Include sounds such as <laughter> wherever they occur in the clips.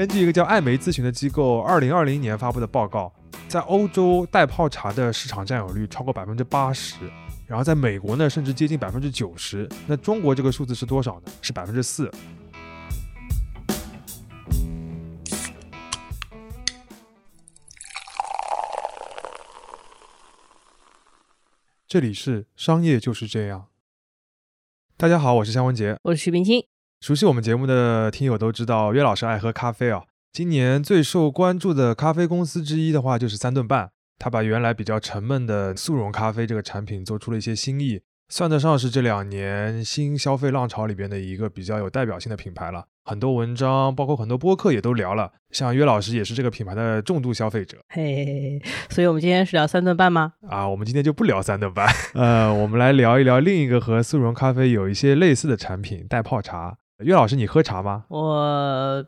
根据一个叫艾媒咨询的机构二零二零年发布的报告，在欧洲袋泡茶的市场占有率超过百分之八十，然后在美国呢，甚至接近百分之九十。那中国这个数字是多少呢？是百分之四。这里是商业就是这样。大家好，我是向文杰，我是徐冰清。熟悉我们节目的听友都知道，约老师爱喝咖啡啊。今年最受关注的咖啡公司之一的话，就是三顿半。他把原来比较沉闷的速溶咖啡这个产品做出了一些新意。算得上是这两年新消费浪潮里边的一个比较有代表性的品牌了。很多文章，包括很多播客也都聊了。像约老师也是这个品牌的重度消费者。嘿，所以我们今天是聊三顿半吗？啊，我们今天就不聊三顿半。呃，我们来聊一聊另一个和速溶咖啡有一些类似的产品——袋泡茶。约老师，你喝茶吗？我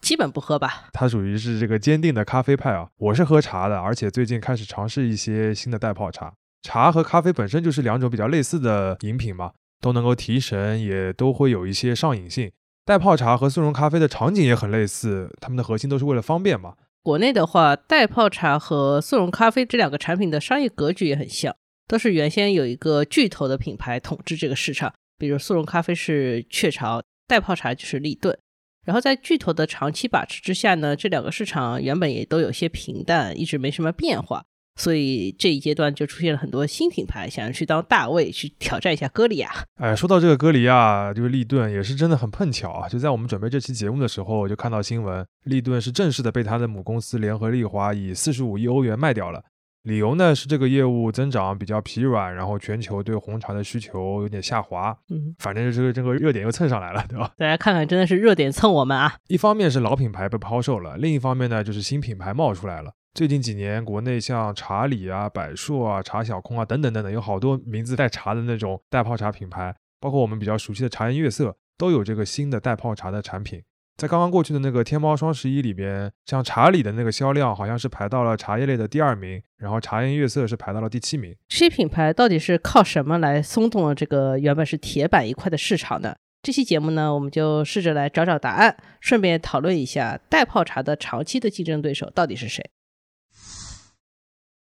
基本不喝吧。他属于是这个坚定的咖啡派啊。我是喝茶的，而且最近开始尝试一些新的袋泡茶。茶和咖啡本身就是两种比较类似的饮品嘛，都能够提神，也都会有一些上瘾性。袋泡茶和速溶咖啡的场景也很类似，它们的核心都是为了方便嘛。国内的话，袋泡茶和速溶咖啡这两个产品的商业格局也很像，都是原先有一个巨头的品牌统治这个市场，比如速溶咖啡是雀巢，袋泡茶就是立顿。然后在巨头的长期把持之下呢，这两个市场原本也都有些平淡，一直没什么变化。所以这一阶段就出现了很多新品牌，想要去当大卫，去挑战一下歌里亚。哎，说到这个歌里亚，就是利顿，也是真的很碰巧啊！就在我们准备这期节目的时候，我就看到新闻，利顿是正式的被他的母公司联合利华以四十五亿欧元卖掉了。理由呢是这个业务增长比较疲软，然后全球对红茶的需求有点下滑。嗯，反正就是这个热点又蹭上来了，对吧？大家看看，真的是热点蹭我们啊！一方面是老品牌被抛售了，另一方面呢就是新品牌冒出来了。最近几年，国内像茶里啊、百硕啊、茶小空啊等等等等，有好多名字带茶的那种袋泡茶品牌，包括我们比较熟悉的茶颜悦色，都有这个新的袋泡茶的产品。在刚刚过去的那个天猫双十一里边，像茶里的那个销量好像是排到了茶叶类的第二名，然后茶颜悦色是排到了第七名。这些品牌到底是靠什么来松动了这个原本是铁板一块的市场呢？这期节目呢，我们就试着来找找答案，顺便讨论一下袋泡茶的长期的竞争对手到底是谁。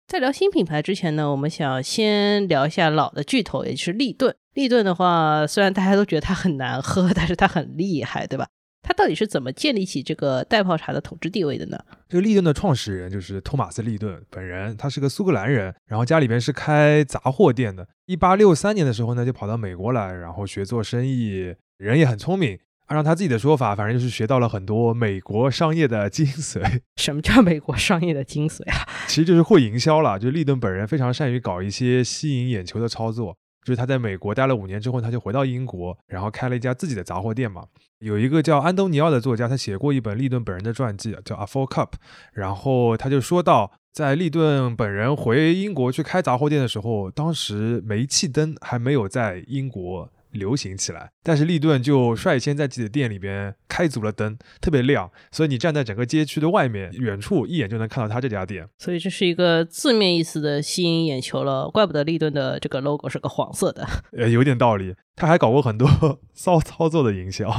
在聊新品牌之前呢，我们想先聊一下老的巨头，也就是立顿。立顿的话，虽然大家都觉得它很难喝，<laughs> 但是它很厉害，对吧？它到底是怎么建立起这个袋泡茶的统治地位的呢？这个立顿的创始人就是托马斯·立顿本人，他是个苏格兰人，然后家里边是开杂货店的。一八六三年的时候呢，就跑到美国来，然后学做生意，人也很聪明。按照他自己的说法，反正就是学到了很多美国商业的精髓。<laughs> 什么叫美国商业的精髓啊？<laughs> 其实就是会营销了。就利顿本人非常善于搞一些吸引眼球的操作。就是他在美国待了五年之后，他就回到英国，然后开了一家自己的杂货店嘛。有一个叫安东尼奥的作家，他写过一本利顿本人的传记，叫《A Full Cup》。然后他就说到，在利顿本人回英国去开杂货店的时候，当时煤气灯还没有在英国。流行起来，但是利顿就率先在自己的店里边开足了灯，特别亮，所以你站在整个街区的外面，远处一眼就能看到他这家店。所以这是一个字面意思的吸引眼球了，怪不得利顿的这个 logo 是个黄色的。呃，有点道理。他还搞过很多 <laughs> 骚操作的营销，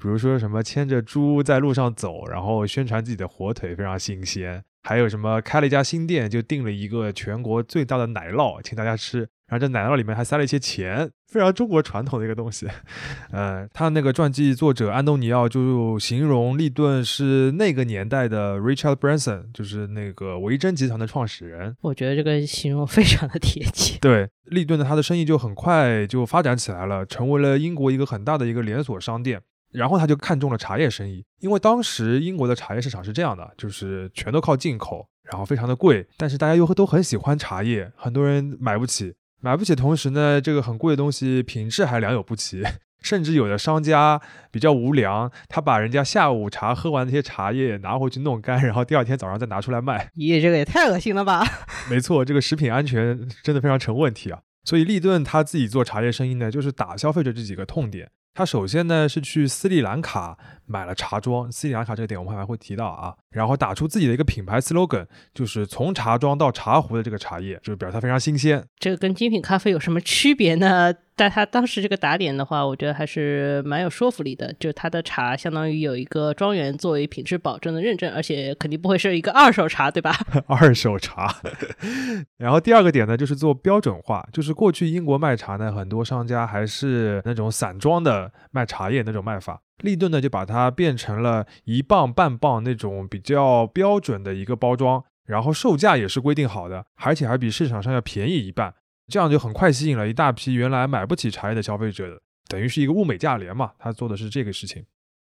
比如说什么牵着猪在路上走，然后宣传自己的火腿非常新鲜；还有什么开了一家新店，就订了一个全国最大的奶酪，请大家吃。然后这奶酪里面还塞了一些钱，非常中国传统的一个东西。呃，他那个传记作者安东尼奥就形容利顿是那个年代的 Richard Branson，就是那个维珍集团的创始人。我觉得这个形容非常的贴切。<laughs> 对，利顿的他的生意就很快就发展起来了，成为了英国一个很大的一个连锁商店。然后他就看中了茶叶生意，因为当时英国的茶叶市场是这样的，就是全都靠进口，然后非常的贵，但是大家又都很喜欢茶叶，很多人买不起。买不起，同时呢，这个很贵的东西品质还良莠不齐，<laughs> 甚至有的商家比较无良，他把人家下午茶喝完那些茶叶拿回去弄干，然后第二天早上再拿出来卖。咦，这个也太恶心了吧！<laughs> 没错，这个食品安全真的非常成问题啊。所以利顿他自己做茶叶生意呢，就是打消费者这几个痛点。他首先呢是去斯里兰卡买了茶庄，斯里兰卡这个点我们还会提到啊。然后打出自己的一个品牌 slogan，就是从茶庄到茶壶的这个茶叶，就是表示它非常新鲜。这个跟精品咖啡有什么区别呢？<laughs> 但他当时这个打点的话，我觉得还是蛮有说服力的。就他的茶相当于有一个庄园作为品质保证的认证，而且肯定不会是一个二手茶，对吧？<laughs> 二手茶。<laughs> 然后第二个点呢，就是做标准化。就是过去英国卖茶呢，很多商家还是那种散装的卖茶叶那种卖法。立顿呢，就把它变成了一磅半磅那种比较标准的一个包装，然后售价也是规定好的，而且还比市场上要便宜一半。这样就很快吸引了一大批原来买不起茶叶的消费者，等于是一个物美价廉嘛。他做的是这个事情，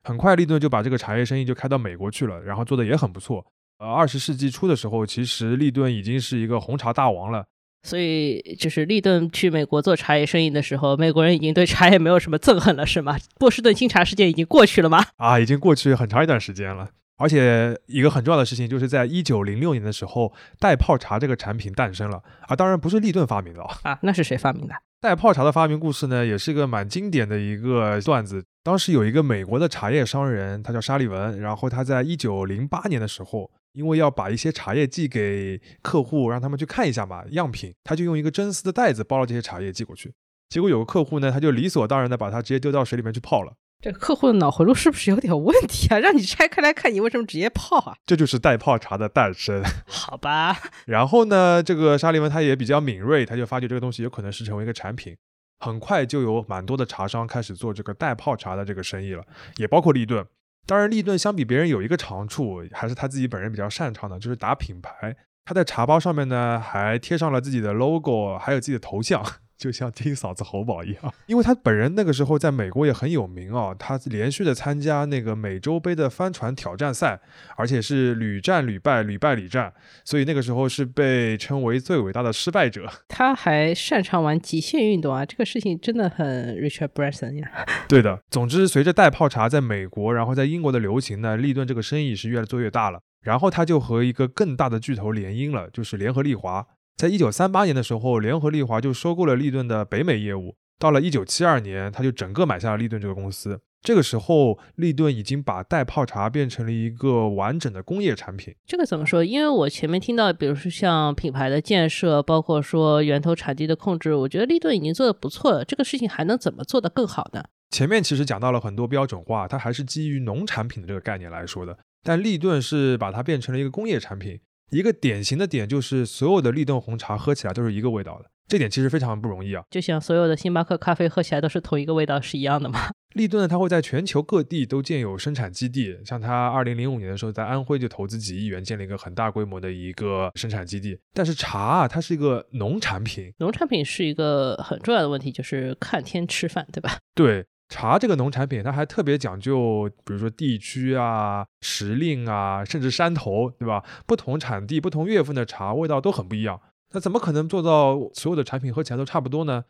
很快立顿就把这个茶叶生意就开到美国去了，然后做的也很不错。呃，二十世纪初的时候，其实立顿已经是一个红茶大王了。所以，就是立顿去美国做茶叶生意的时候，美国人已经对茶叶没有什么憎恨了，是吗？波士顿清茶事件已经过去了吗？啊，已经过去很长一段时间了。而且一个很重要的事情，就是在一九零六年的时候，袋泡茶这个产品诞生了啊！当然不是立顿发明的啊，那是谁发明的？袋泡茶的发明故事呢，也是一个蛮经典的一个段子。当时有一个美国的茶叶商人，他叫沙利文，然后他在一九零八年的时候，因为要把一些茶叶寄给客户，让他们去看一下嘛样品，他就用一个真丝的袋子包了这些茶叶寄过去。结果有个客户呢，他就理所当然的把它直接丢到水里面去泡了。这客户的脑回路是不是有点问题啊？让你拆开来看，你为什么直接泡啊？这就是袋泡茶的诞生。<laughs> 好吧。然后呢，这个沙利文他也比较敏锐，他就发觉这个东西有可能是成为一个产品。很快就有蛮多的茶商开始做这个袋泡茶的这个生意了，也包括利顿。当然，立顿相比别人有一个长处，还是他自己本人比较擅长的，就是打品牌。他在茶包上面呢，还贴上了自己的 logo，还有自己的头像。就像听嫂子喉宝一样，因为他本人那个时候在美国也很有名哦，他连续的参加那个美洲杯的帆船挑战赛，而且是屡战屡败，屡败屡战，所以那个时候是被称为最伟大的失败者。<laughs> 他还擅长玩极限运动啊，这个事情真的很 Richard Branson 呀。<laughs> 对的，总之随着带泡茶在美国，然后在英国的流行呢，立顿这个生意是越做越大了，然后他就和一个更大的巨头联姻了，就是联合利华。在一九三八年的时候，联合利华就收购了利顿的北美业务。到了一九七二年，他就整个买下了利顿这个公司。这个时候，利顿已经把袋泡茶变成了一个完整的工业产品。这个怎么说？因为我前面听到，比如说像品牌的建设，包括说源头产地的控制，我觉得利顿已经做得不错了。这个事情还能怎么做得更好呢？前面其实讲到了很多标准化，它还是基于农产品的这个概念来说的。但利顿是把它变成了一个工业产品。一个典型的点就是，所有的立顿红茶喝起来都是一个味道的，这点其实非常不容易啊。就像所有的星巴克咖啡喝起来都是同一个味道是一样的吗？<laughs> 立顿呢，它会在全球各地都建有生产基地，像它二零零五年的时候在安徽就投资几亿元建了一个很大规模的一个生产基地。但是茶啊，它是一个农产品，农产品是一个很重要的问题，就是看天吃饭，对吧？<laughs> 对。茶这个农产品，它还特别讲究，比如说地区啊、时令啊，甚至山头，对吧？不同产地、不同月份的茶味道都很不一样。那怎么可能做到所有的产品喝起来都差不多呢？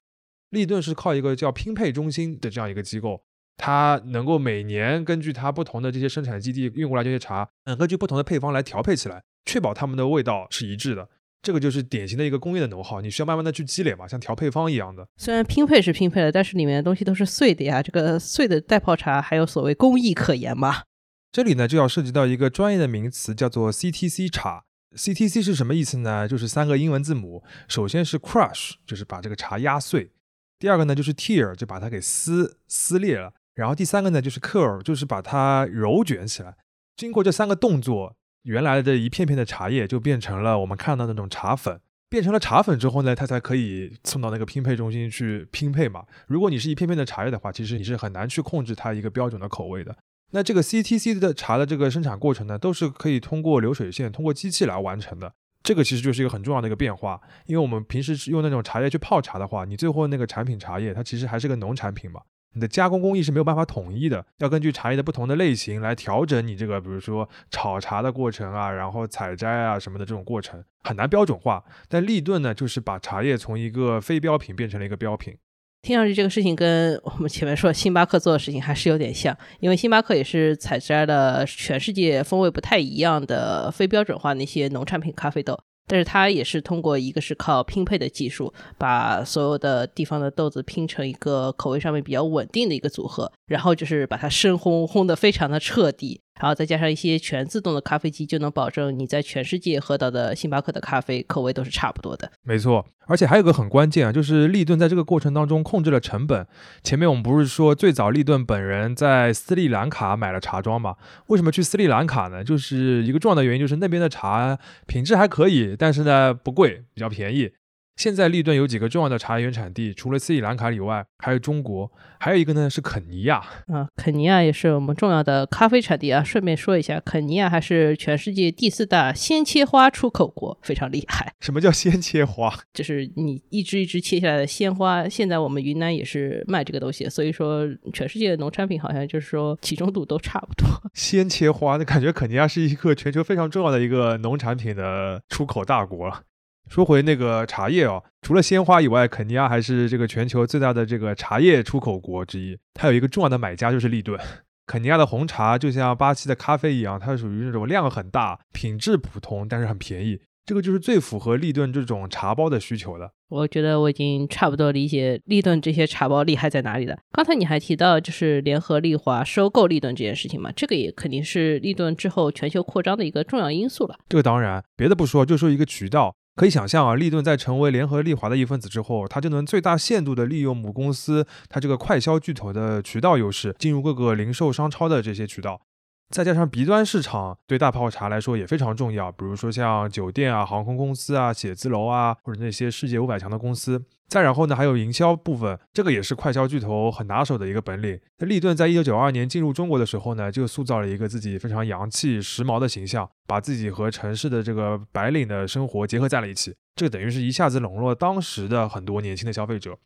立顿是靠一个叫拼配中心的这样一个机构，它能够每年根据它不同的这些生产基地运过来这些茶，嗯，根据不同的配方来调配起来，确保它们的味道是一致的。这个就是典型的一个工业的能耗，你需要慢慢的去积累嘛，像调配方一样的。虽然拼配是拼配了，但是里面的东西都是碎的呀。这个碎的袋泡茶还有所谓工艺可言吗？这里呢就要涉及到一个专业的名词，叫做 CTC 茶。CTC 是什么意思呢？就是三个英文字母，首先是 crush，就是把这个茶压碎；第二个呢就是 tear，就把它给撕撕裂了；然后第三个呢就是 curl，就是把它揉卷起来。经过这三个动作。原来的一片片的茶叶就变成了我们看到那种茶粉，变成了茶粉之后呢，它才可以送到那个拼配中心去拼配嘛。如果你是一片片的茶叶的话，其实你是很难去控制它一个标准的口味的。那这个 CTC 的茶的这个生产过程呢，都是可以通过流水线、通过机器来完成的。这个其实就是一个很重要的一个变化，因为我们平时用那种茶叶去泡茶的话，你最后那个产品茶叶它其实还是个农产品嘛。你的加工工艺是没有办法统一的，要根据茶叶的不同的类型来调整你这个，比如说炒茶的过程啊，然后采摘啊什么的这种过程很难标准化。但立顿呢，就是把茶叶从一个非标品变成了一个标品。听上去这个事情跟我们前面说星巴克做的事情还是有点像，因为星巴克也是采摘了全世界风味不太一样的非标准化那些农产品咖啡豆。但是它也是通过一个是靠拼配的技术，把所有的地方的豆子拼成一个口味上面比较稳定的一个组合，然后就是把它深烘烘的非常的彻底，然后再加上一些全自动的咖啡机，就能保证你在全世界喝到的星巴克的咖啡口味都是差不多的。没错，而且还有个很关键啊，就是利顿在这个过程当中控制了成本。前面我们不是说最早利顿本人在斯里兰卡买了茶庄嘛？为什么去斯里兰卡呢？就是一个重要的原因，就是那边的茶品质还可以，但是呢不贵，比较便宜。现在利顿有几个重要的茶叶原产地，除了斯里兰卡以外，还有中国，还有一个呢是肯尼亚啊。肯尼亚也是我们重要的咖啡产地啊。顺便说一下，肯尼亚还是全世界第四大鲜切花出口国，非常厉害。什么叫鲜切花？<laughs> 就是你一支一支切下来的鲜花。现在我们云南也是卖这个东西，所以说全世界的农产品好像就是说集中度都差不多。<laughs> 鲜切花，那感觉肯尼亚是一个全球非常重要的一个农产品的出口大国了。说回那个茶叶哦，除了鲜花以外，肯尼亚还是这个全球最大的这个茶叶出口国之一。它有一个重要的买家就是利顿。<laughs> 肯尼亚的红茶就像巴西的咖啡一样，它属于那种量很大、品质普通，但是很便宜。这个就是最符合利顿这种茶包的需求的。我觉得我已经差不多理解利顿这些茶包厉害在哪里了。刚才你还提到就是联合利华收购利顿这件事情嘛，这个也肯定是利顿之后全球扩张的一个重要因素了。这个当然，别的不说，就说一个渠道。可以想象啊，利顿在成为联合利华的一份子之后，它就能最大限度地利用母公司它这个快销巨头的渠道优势，进入各个零售商超的这些渠道。再加上 B 端市场对大泡茶来说也非常重要，比如说像酒店啊、航空公司啊、写字楼啊，或者那些世界五百强的公司。再然后呢，还有营销部分，这个也是快销巨头很拿手的一个本领。那利顿在一九九二年进入中国的时候呢，就塑造了一个自己非常洋气、时髦的形象，把自己和城市的这个白领的生活结合在了一起。这等于是一下子笼络当时的很多年轻的消费者。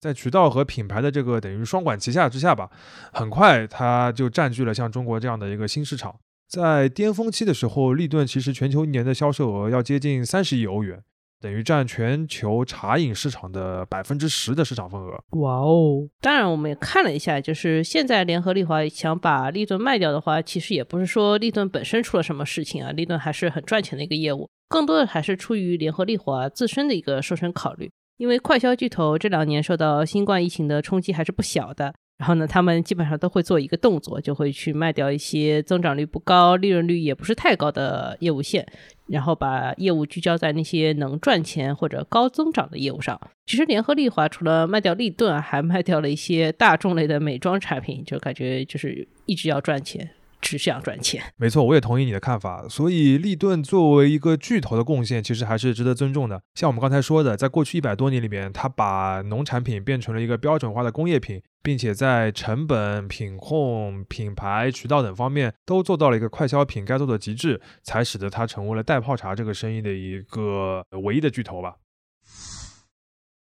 在渠道和品牌的这个等于双管齐下之下吧，很快它就占据了像中国这样的一个新市场。在巅峰期的时候，利顿其实全球一年的销售额要接近三十亿欧元，等于占全球茶饮市场的百分之十的市场份额。哇哦！当然，我们也看了一下，就是现在联合利华想把利顿卖掉的话，其实也不是说利顿本身出了什么事情啊，利顿还是很赚钱的一个业务，更多的还是出于联合利华自身的一个瘦身考虑。因为快销巨头这两年受到新冠疫情的冲击还是不小的，然后呢，他们基本上都会做一个动作，就会去卖掉一些增长率不高、利润率也不是太高的业务线，然后把业务聚焦在那些能赚钱或者高增长的业务上。其实联合利华除了卖掉利顿，还卖掉了一些大众类的美妆产品，就感觉就是一直要赚钱。只想赚钱，没错，我也同意你的看法。所以，利顿作为一个巨头的贡献，其实还是值得尊重的。像我们刚才说的，在过去一百多年里面，它把农产品变成了一个标准化的工业品，并且在成本、品控、品牌、渠道等方面都做到了一个快消品该做的极致，才使得它成为了代泡茶这个生意的一个唯一的巨头吧。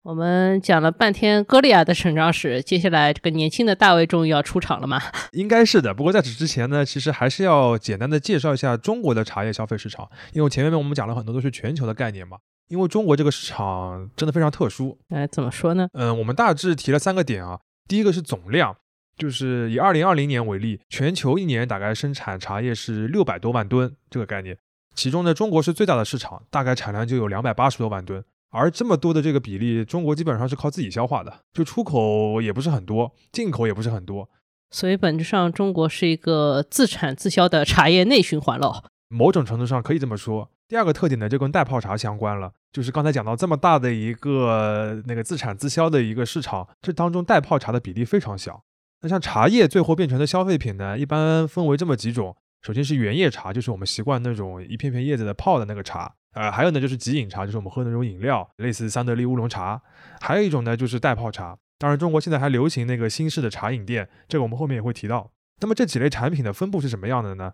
我们讲了半天歌利亚的成长史，接下来这个年轻的大卫终于要出场了吗？<laughs> 应该是的。不过在此之前呢，其实还是要简单的介绍一下中国的茶叶消费市场，因为前面我们讲了很多都是全球的概念嘛。因为中国这个市场真的非常特殊。哎，怎么说呢？嗯，我们大致提了三个点啊。第一个是总量，就是以二零二零年为例，全球一年大概生产茶叶是六百多万吨这个概念，其中呢，中国是最大的市场，大概产量就有两百八十多万吨。而这么多的这个比例，中国基本上是靠自己消化的，就出口也不是很多，进口也不是很多，所以本质上中国是一个自产自销的茶叶内循环了。某种程度上可以这么说。第二个特点呢，就跟代泡茶相关了，就是刚才讲到这么大的一个那个自产自销的一个市场，这当中代泡茶的比例非常小。那像茶叶最后变成的消费品呢，一般分为这么几种，首先是原叶茶，就是我们习惯那种一片片叶子的泡的那个茶。呃，还有呢，就是即饮茶，就是我们喝那种饮料，类似三得利乌龙茶。还有一种呢，就是代泡茶。当然，中国现在还流行那个新式的茶饮店，这个我们后面也会提到。那么这几类产品的分布是什么样的呢？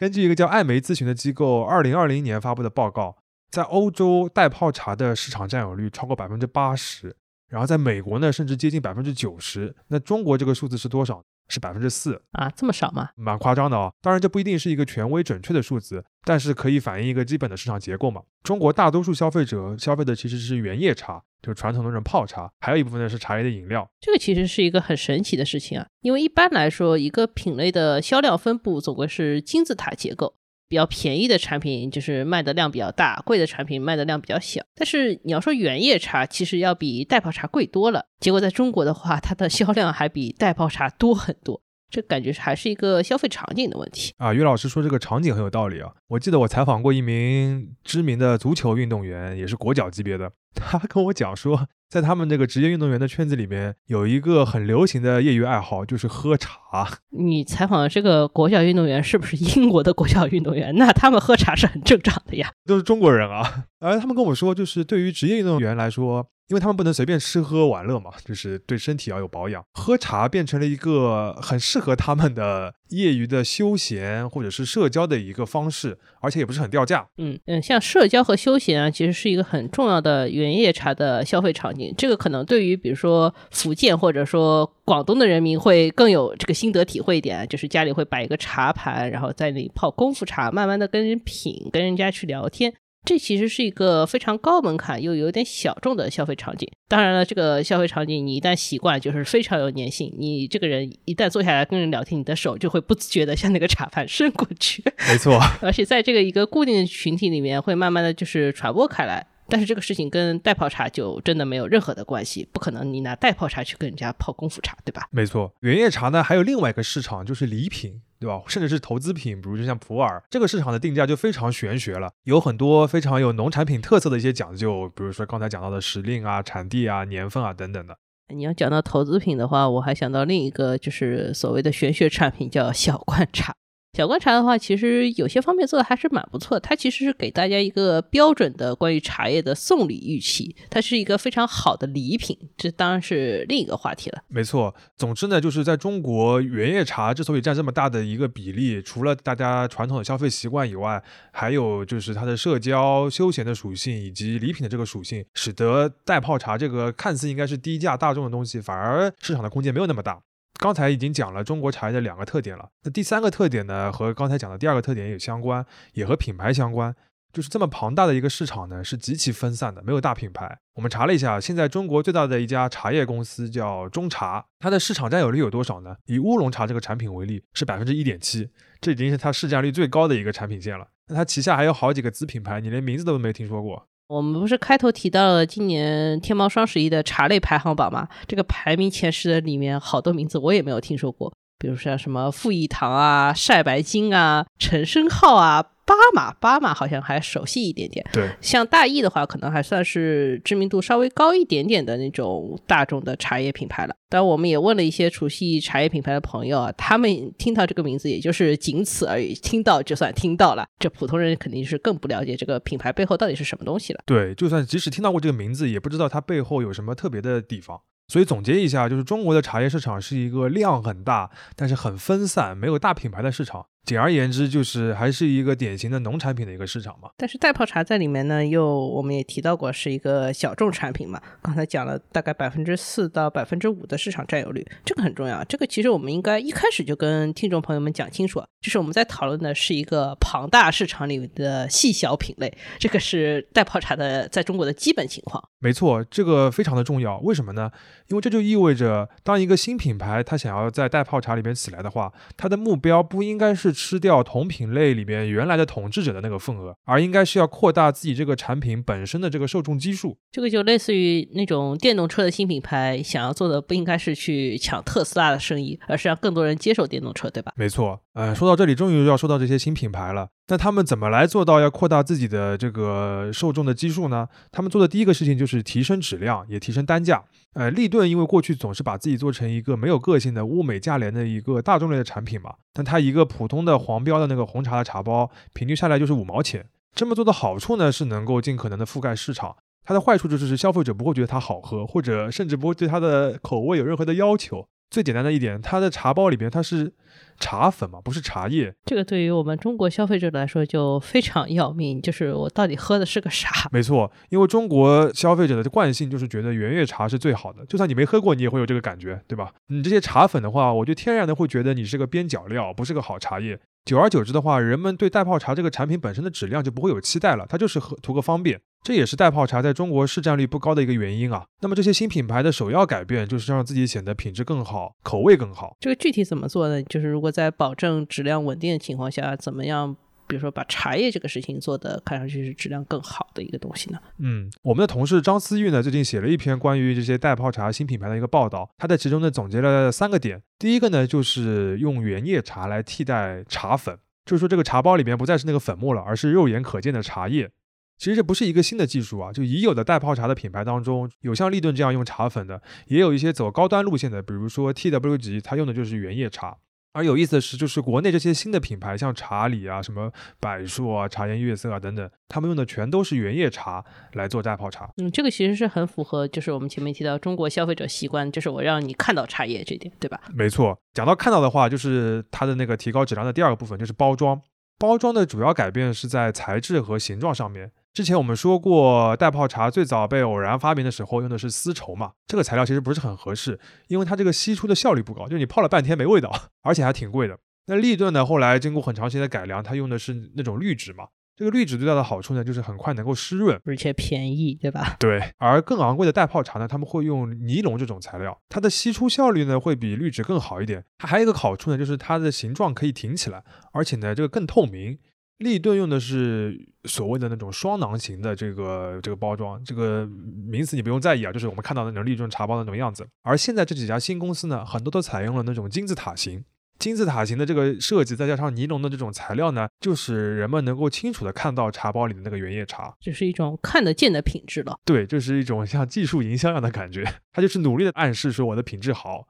根据一个叫艾媒咨询的机构二零二零年发布的报告，在欧洲袋泡茶的市场占有率超过百分之八十，然后在美国呢，甚至接近百分之九十。那中国这个数字是多少？是百分之四啊，这么少吗？蛮夸张的哦。当然，这不一定是一个权威准确的数字，但是可以反映一个基本的市场结构嘛。中国大多数消费者消费的其实是原叶茶，就是传统的那种泡茶，还有一部分呢是茶叶的饮料。这个其实是一个很神奇的事情啊，因为一般来说，一个品类的销量分布总归是金字塔结构。比较便宜的产品就是卖的量比较大，贵的产品卖的量比较小。但是你要说原叶茶，其实要比袋泡茶贵多了。结果在中国的话，它的销量还比袋泡茶多很多。这感觉还是一个消费场景的问题啊。于老师说这个场景很有道理啊。我记得我采访过一名知名的足球运动员，也是国脚级别的，他跟我讲说。在他们这个职业运动员的圈子里面，有一个很流行的业余爱好，就是喝茶。<laughs> 你采访的这个国脚运动员是不是英国的国脚运动员？那他们喝茶是很正常的呀，都是中国人啊。而他们跟我说，就是对于职业运动员来说。因为他们不能随便吃喝玩乐嘛，就是对身体要有保养。喝茶变成了一个很适合他们的业余的休闲或者是社交的一个方式，而且也不是很掉价。嗯嗯，像社交和休闲啊，其实是一个很重要的原叶茶的消费场景。这个可能对于比如说福建或者说广东的人民会更有这个心得体会一点，就是家里会摆一个茶盘，然后在那里泡功夫茶，慢慢的跟人品，跟人家去聊天。这其实是一个非常高门槛又有点小众的消费场景。当然了，这个消费场景你一旦习惯，就是非常有粘性。你这个人一旦坐下来跟人聊天，你的手就会不自觉的向那个茶盘伸过去。没错，<laughs> 而且在这个一个固定的群体里面，会慢慢的就是传播开来。但是这个事情跟代泡茶就真的没有任何的关系，不可能你拿代泡茶去跟人家泡功夫茶，对吧？没错，原叶茶呢还有另外一个市场就是礼品。对吧？甚至是投资品，比如就像普洱这个市场的定价就非常玄学了，有很多非常有农产品特色的一些讲究，比如说刚才讲到的时令啊、产地啊、年份啊等等的。你要讲到投资品的话，我还想到另一个就是所谓的玄学产品，叫小罐茶。小观察的话，其实有些方面做的还是蛮不错。它其实是给大家一个标准的关于茶叶的送礼预期，它是一个非常好的礼品。这当然是另一个话题了。没错，总之呢，就是在中国原叶茶之所以占这么大的一个比例，除了大家传统的消费习惯以外，还有就是它的社交休闲的属性以及礼品的这个属性，使得袋泡茶这个看似应该是低价大众的东西，反而市场的空间没有那么大。刚才已经讲了中国茶叶的两个特点了，那第三个特点呢，和刚才讲的第二个特点也相关，也和品牌相关。就是这么庞大的一个市场呢，是极其分散的，没有大品牌。我们查了一下，现在中国最大的一家茶叶公司叫中茶，它的市场占有率有多少呢？以乌龙茶这个产品为例，是百分之一点七，这已经是它市占率最高的一个产品线了。那它旗下还有好几个子品牌，你连名字都没听说过。我们不是开头提到了今年天猫双十一的茶类排行榜吗？这个排名前十的里面，好多名字我也没有听说过，比如像什么富益堂啊、晒白金啊、陈升浩啊。巴马，巴马好像还熟悉一点点。对，像大益的话，可能还算是知名度稍微高一点点的那种大众的茶叶品牌了。但我们也问了一些熟悉茶叶品牌的朋友啊，他们听到这个名字也就是仅此而已，听到就算听到了。这普通人肯定是更不了解这个品牌背后到底是什么东西了。对，就算即使听到过这个名字，也不知道它背后有什么特别的地方。所以总结一下，就是中国的茶叶市场是一个量很大，但是很分散，没有大品牌的市场。简而言之，就是还是一个典型的农产品的一个市场嘛。但是袋泡茶在里面呢，又我们也提到过是一个小众产品嘛。刚才讲了大概百分之四到百分之五的市场占有率，这个很重要。这个其实我们应该一开始就跟听众朋友们讲清楚，就是我们在讨论的是一个庞大市场里的细小品类，这个是袋泡茶的在中国的基本情况。没错，这个非常的重要。为什么呢？因为这就意味着，当一个新品牌它想要在袋泡茶里面起来的话，它的目标不应该是。吃掉同品类里面原来的统治者的那个份额，而应该是要扩大自己这个产品本身的这个受众基数。这个就类似于那种电动车的新品牌想要做的，不应该是去抢特斯拉的生意，而是让更多人接受电动车，对吧？没错。呃，说到这里，终于要说到这些新品牌了。那他们怎么来做到要扩大自己的这个受众的基数呢？他们做的第一个事情就是提升质量，也提升单价。呃，立顿因为过去总是把自己做成一个没有个性的物美价廉的一个大众类的产品嘛，但它一个普通的黄标的那个红茶的茶包，平均下来就是五毛钱。这么做的好处呢，是能够尽可能的覆盖市场。它的坏处就是消费者不会觉得它好喝，或者甚至不会对它的口味有任何的要求。最简单的一点，它的茶包里边它是茶粉嘛，不是茶叶。这个对于我们中国消费者来说就非常要命，就是我到底喝的是个啥？没错，因为中国消费者的惯性就是觉得圆月茶是最好的，就算你没喝过，你也会有这个感觉，对吧？你这些茶粉的话，我就天然的会觉得你是个边角料，不是个好茶叶。久而久之的话，人们对袋泡茶这个产品本身的质量就不会有期待了，它就是喝图个方便。这也是袋泡茶在中国市占率不高的一个原因啊。那么这些新品牌的首要改变就是让自己显得品质更好，口味更好。这个具体怎么做呢？就是如果在保证质量稳定的情况下，怎么样比如说把茶叶这个事情做的看上去是质量更好的一个东西呢？嗯，我们的同事张思玉呢，最近写了一篇关于这些代泡茶新品牌的一个报道，他在其中呢总结了三个点。第一个呢，就是用原叶茶来替代茶粉，就是说这个茶包里面不再是那个粉末了，而是肉眼可见的茶叶。其实这不是一个新的技术啊，就已有的代泡茶的品牌当中，有像立顿这样用茶粉的，也有一些走高端路线的，比如说 TW 级，它用的就是原叶茶。而有意思的是，就是国内这些新的品牌，像茶里啊、什么柏树啊、茶颜悦色啊等等，他们用的全都是原叶茶来做代泡茶。嗯，这个其实是很符合，就是我们前面提到中国消费者习惯，就是我让你看到茶叶这点，对吧？没错，讲到看到的话，就是它的那个提高质量的第二个部分就是包装。包装的主要改变是在材质和形状上面。之前我们说过，袋泡茶最早被偶然发明的时候用的是丝绸嘛，这个材料其实不是很合适，因为它这个吸出的效率不高，就你泡了半天没味道，而且还挺贵的。那立顿呢，后来经过很长时间的改良，它用的是那种滤纸嘛。这个滤纸最大的好处呢，就是很快能够湿润，而且便宜，对吧？对。而更昂贵的袋泡茶呢，他们会用尼龙这种材料，它的吸出效率呢会比滤纸更好一点。它还有一个好处呢，就是它的形状可以挺起来，而且呢这个更透明。立顿用的是所谓的那种双囊型的这个这个包装，这个名词你不用在意啊，就是我们看到的那种立顿茶包的那种样子。而现在这几家新公司呢，很多都采用了那种金字塔型。金字塔型的这个设计，再加上尼龙的这种材料呢，就使人们能够清楚的看到茶包里的那个原叶茶，这是一种看得见的品质了。对，就是一种像技术营销一样的感觉，它就是努力的暗示说我的品质好。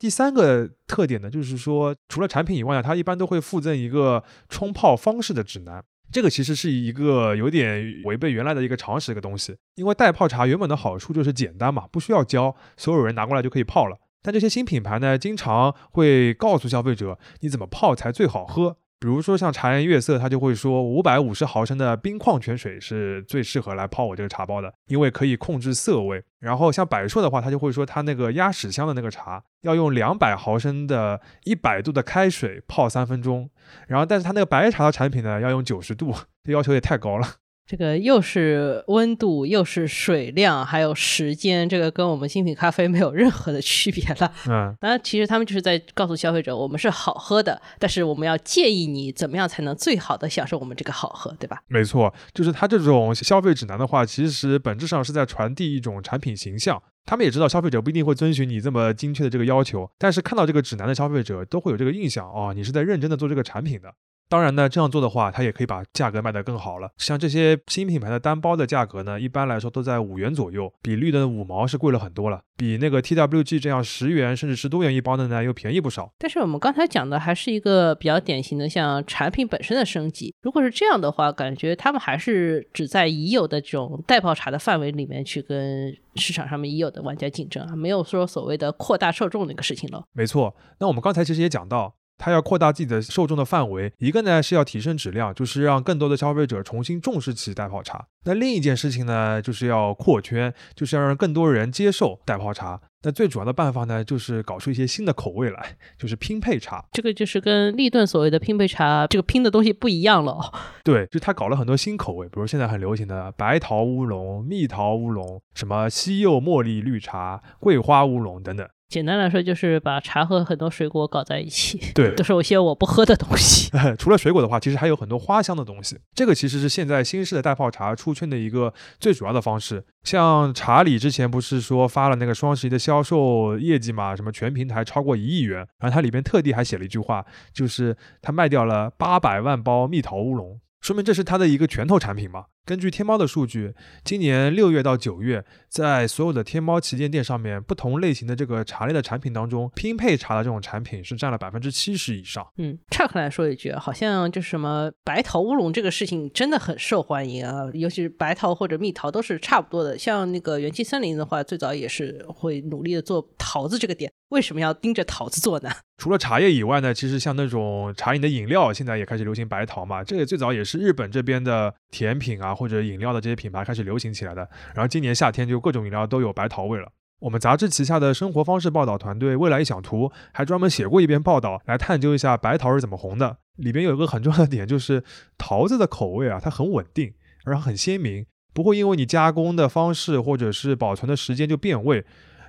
第三个特点呢，就是说，除了产品以外呢，它一般都会附赠一个冲泡方式的指南。这个其实是一个有点违背原来的一个常识一个东西，因为袋泡茶原本的好处就是简单嘛，不需要教，所有人拿过来就可以泡了。但这些新品牌呢，经常会告诉消费者你怎么泡才最好喝。比如说像茶颜悦色，他就会说五百五十毫升的冰矿泉水是最适合来泡我这个茶包的，因为可以控制色味。然后像百硕的话，他就会说他那个鸭屎香的那个茶要用两百毫升的一百度的开水泡三分钟。然后但是他那个白茶的产品呢，要用九十度，这要求也太高了。这个又是温度，又是水量，还有时间，这个跟我们精品咖啡没有任何的区别了。嗯，当然，其实他们就是在告诉消费者，我们是好喝的，但是我们要建议你怎么样才能最好的享受我们这个好喝，对吧？没错，就是他这种消费指南的话，其实本质上是在传递一种产品形象。他们也知道消费者不一定会遵循你这么精确的这个要求，但是看到这个指南的消费者都会有这个印象哦，你是在认真的做这个产品的。当然呢，这样做的话，它也可以把价格卖得更好了。像这些新品牌的单包的价格呢，一般来说都在五元左右，比绿的五毛是贵了很多了。比那个 TWG 这样十元甚至十多元一包的呢，又便宜不少。但是我们刚才讲的还是一个比较典型的像产品本身的升级。如果是这样的话，感觉他们还是只在已有的这种代泡茶的范围里面去跟市场上面已有的玩家竞争啊，没有说所谓的扩大受众那个事情了。没错，那我们刚才其实也讲到。它要扩大自己的受众的范围，一个呢是要提升质量，就是让更多的消费者重新重视起袋泡茶。那另一件事情呢，就是要扩圈，就是要让更多人接受袋泡茶。那最主要的办法呢，就是搞出一些新的口味来，就是拼配茶。这个就是跟立顿所谓的拼配茶，这个拼的东西不一样了。<laughs> 对，就他搞了很多新口味，比如现在很流行的白桃乌龙、蜜桃乌龙、什么西柚茉莉绿茶、桂花乌龙等等。简单来说，就是把茶和很多水果搞在一起，<laughs> 对，都是有些我不喝的东西。<laughs> 除了水果的话，其实还有很多花香的东西。这个其实是现在新式的袋泡茶出圈的一个最主要的方式。像茶里之前不是说发了那个双十一的销售业绩嘛，什么全平台超过一亿元，然后它里边特地还写了一句话，就是它卖掉了八百万包蜜桃乌龙。说明这是它的一个拳头产品嘛？根据天猫的数据，今年六月到九月，在所有的天猫旗舰店上面，不同类型的这个茶类的产品当中，拼配茶的这种产品是占了百分之七十以上。嗯，岔开来说一句，好像就是什么白桃乌龙这个事情真的很受欢迎啊，尤其是白桃或者蜜桃都是差不多的。像那个元气森林的话，最早也是会努力的做桃子这个点。为什么要盯着桃子做呢？除了茶叶以外呢，其实像那种茶饮的饮料，现在也开始流行白桃嘛。这也最早也是日本这边的甜品啊或者饮料的这些品牌开始流行起来的。然后今年夏天就各种饮料都有白桃味了。我们杂志旗下的生活方式报道团队未来一想图还专门写过一篇报道来探究一下白桃是怎么红的。里边有一个很重要的点就是桃子的口味啊，它很稳定，然后很鲜明，不会因为你加工的方式或者是保存的时间就变味。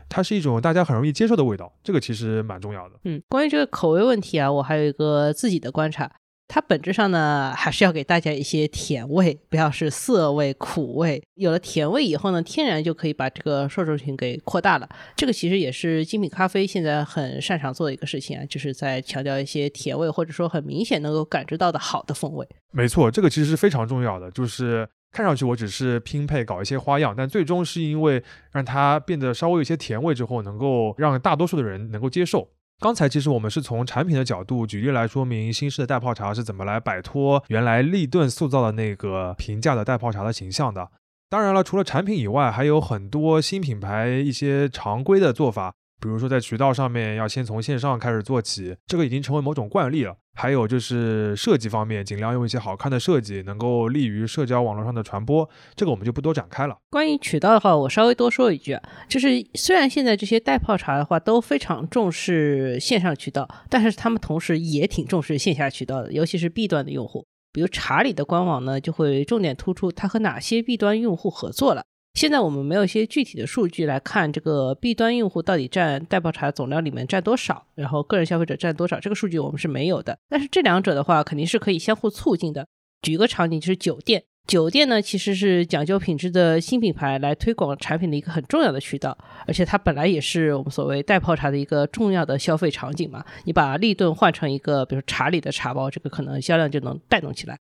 它是一种大家很容易接受的味道，这个其实蛮重要的。嗯，关于这个口味问题啊，我还有一个自己的观察。它本质上呢，还是要给大家一些甜味，不要是涩味、苦味。有了甜味以后呢，天然就可以把这个受众群给扩大了。这个其实也是精品咖啡现在很擅长做的一个事情啊，就是在强调一些甜味，或者说很明显能够感知到的好的风味。没错，这个其实是非常重要的，就是看上去我只是拼配搞一些花样，但最终是因为让它变得稍微有些甜味之后，能够让大多数的人能够接受。刚才其实我们是从产品的角度举例来说明新式的袋泡茶是怎么来摆脱原来立顿塑造的那个平价的袋泡茶的形象的。当然了，除了产品以外，还有很多新品牌一些常规的做法。比如说，在渠道上面要先从线上开始做起，这个已经成为某种惯例了。还有就是设计方面，尽量用一些好看的设计，能够利于社交网络上的传播。这个我们就不多展开了。关于渠道的话，我稍微多说一句啊，就是虽然现在这些代泡茶的话都非常重视线上渠道，但是他们同时也挺重视线下渠道的，尤其是 B 端的用户。比如茶里的官网呢，就会重点突出它和哪些 B 端用户合作了。现在我们没有一些具体的数据来看这个 B 端用户到底占代泡茶总量里面占多少，然后个人消费者占多少，这个数据我们是没有的。但是这两者的话肯定是可以相互促进的。举一个场景就是酒店，酒店呢其实是讲究品质的新品牌来推广产品的一个很重要的渠道，而且它本来也是我们所谓代泡茶的一个重要的消费场景嘛。你把立顿换成一个比如茶里的茶包，这个可能销量就能带动起来。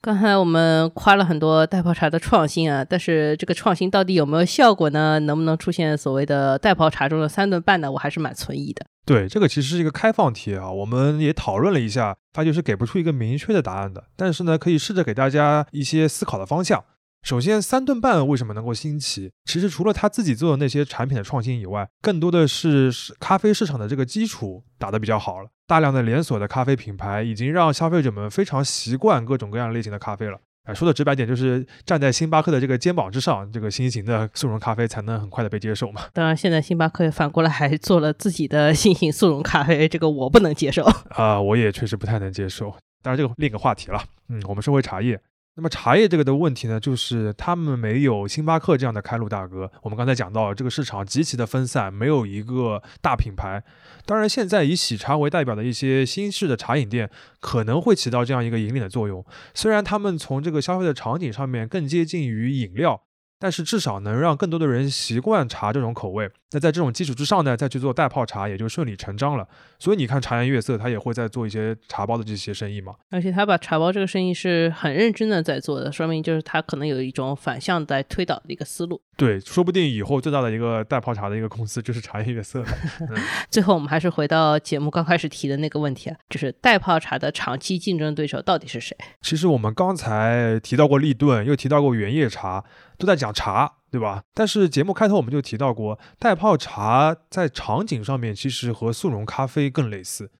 刚才我们夸了很多代泡茶的创新啊，但是这个创新到底有没有效果呢？能不能出现所谓的代泡茶中的三顿半呢？我还是蛮存疑的。对，这个其实是一个开放题啊，我们也讨论了一下，发觉是给不出一个明确的答案的。但是呢，可以试着给大家一些思考的方向。首先，三顿半为什么能够兴起？其实除了他自己做的那些产品的创新以外，更多的是咖啡市场的这个基础打得比较好了。大量的连锁的咖啡品牌已经让消费者们非常习惯各种各样类型的咖啡了。哎，说的直白点，就是站在星巴克的这个肩膀之上，这个新型的速溶咖啡才能很快的被接受嘛。当然，现在星巴克反过来还做了自己的新型速溶咖啡，这个我不能接受啊，我也确实不太能接受。当然，这个另一个话题了。嗯，我们说回茶叶。那么茶叶这个的问题呢，就是他们没有星巴克这样的开路大哥。我们刚才讲到，这个市场极其的分散，没有一个大品牌。当然，现在以喜茶为代表的一些新式的茶饮店，可能会起到这样一个引领的作用。虽然他们从这个消费的场景上面更接近于饮料。但是至少能让更多的人习惯茶这种口味。那在这种基础之上呢，再去做代泡茶，也就顺理成章了。所以你看，茶颜悦色，他也会在做一些茶包的这些生意嘛。而且他把茶包这个生意是很认真的在做的，说明就是他可能有一种反向在推导的一个思路。对，说不定以后最大的一个代泡茶的一个公司就是茶颜悦色。<laughs> 最后我们还是回到节目刚开始提的那个问题啊，就是代泡茶的长期竞争对手到底是谁？其实我们刚才提到过立顿，又提到过原叶茶。都在讲茶，对吧？但是节目开头我们就提到过，袋泡茶在场景上面其实和速溶咖啡更类似。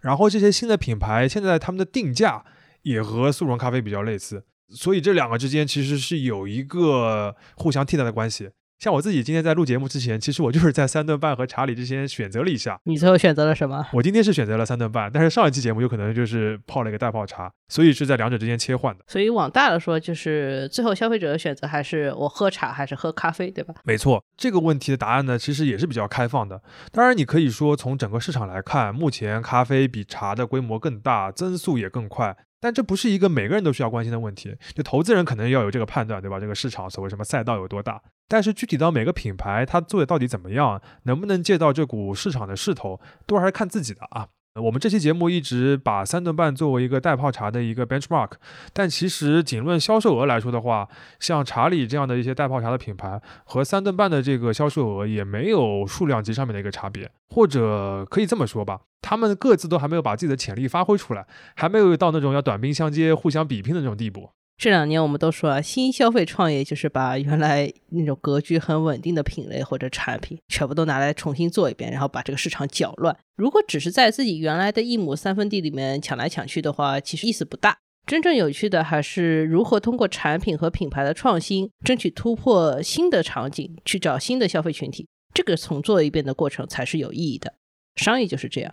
然后这些新的品牌现在他们的定价也和速溶咖啡比较类似，所以这两个之间其实是有一个互相替代的关系。像我自己今天在录节目之前，其实我就是在三顿半和茶里之间选择了一下。你最后选择了什么？我今天是选择了三顿半，但是上一期节目有可能就是泡了一个袋泡茶，所以是在两者之间切换的。所以往大了说，就是最后消费者的选择还是我喝茶还是喝咖啡，对吧？没错，这个问题的答案呢，其实也是比较开放的。当然，你可以说从整个市场来看，目前咖啡比茶的规模更大，增速也更快。但这不是一个每个人都需要关心的问题，就投资人可能要有这个判断，对吧？这个市场所谓什么赛道有多大？但是具体到每个品牌，它做的到底怎么样，能不能借到这股市场的势头，都还是看自己的啊。我们这期节目一直把三顿半作为一个袋泡茶的一个 benchmark，但其实仅论销售额来说的话，像茶里这样的一些袋泡茶的品牌和三顿半的这个销售额也没有数量级上面的一个差别，或者可以这么说吧，他们各自都还没有把自己的潜力发挥出来，还没有到那种要短兵相接、互相比拼的那种地步。这两年我们都说啊，新消费创业就是把原来那种格局很稳定的品类或者产品全部都拿来重新做一遍，然后把这个市场搅乱。如果只是在自己原来的一亩三分地里面抢来抢去的话，其实意思不大。真正有趣的还是如何通过产品和品牌的创新，争取突破新的场景，去找新的消费群体。这个重做一遍的过程才是有意义的。商业就是这样。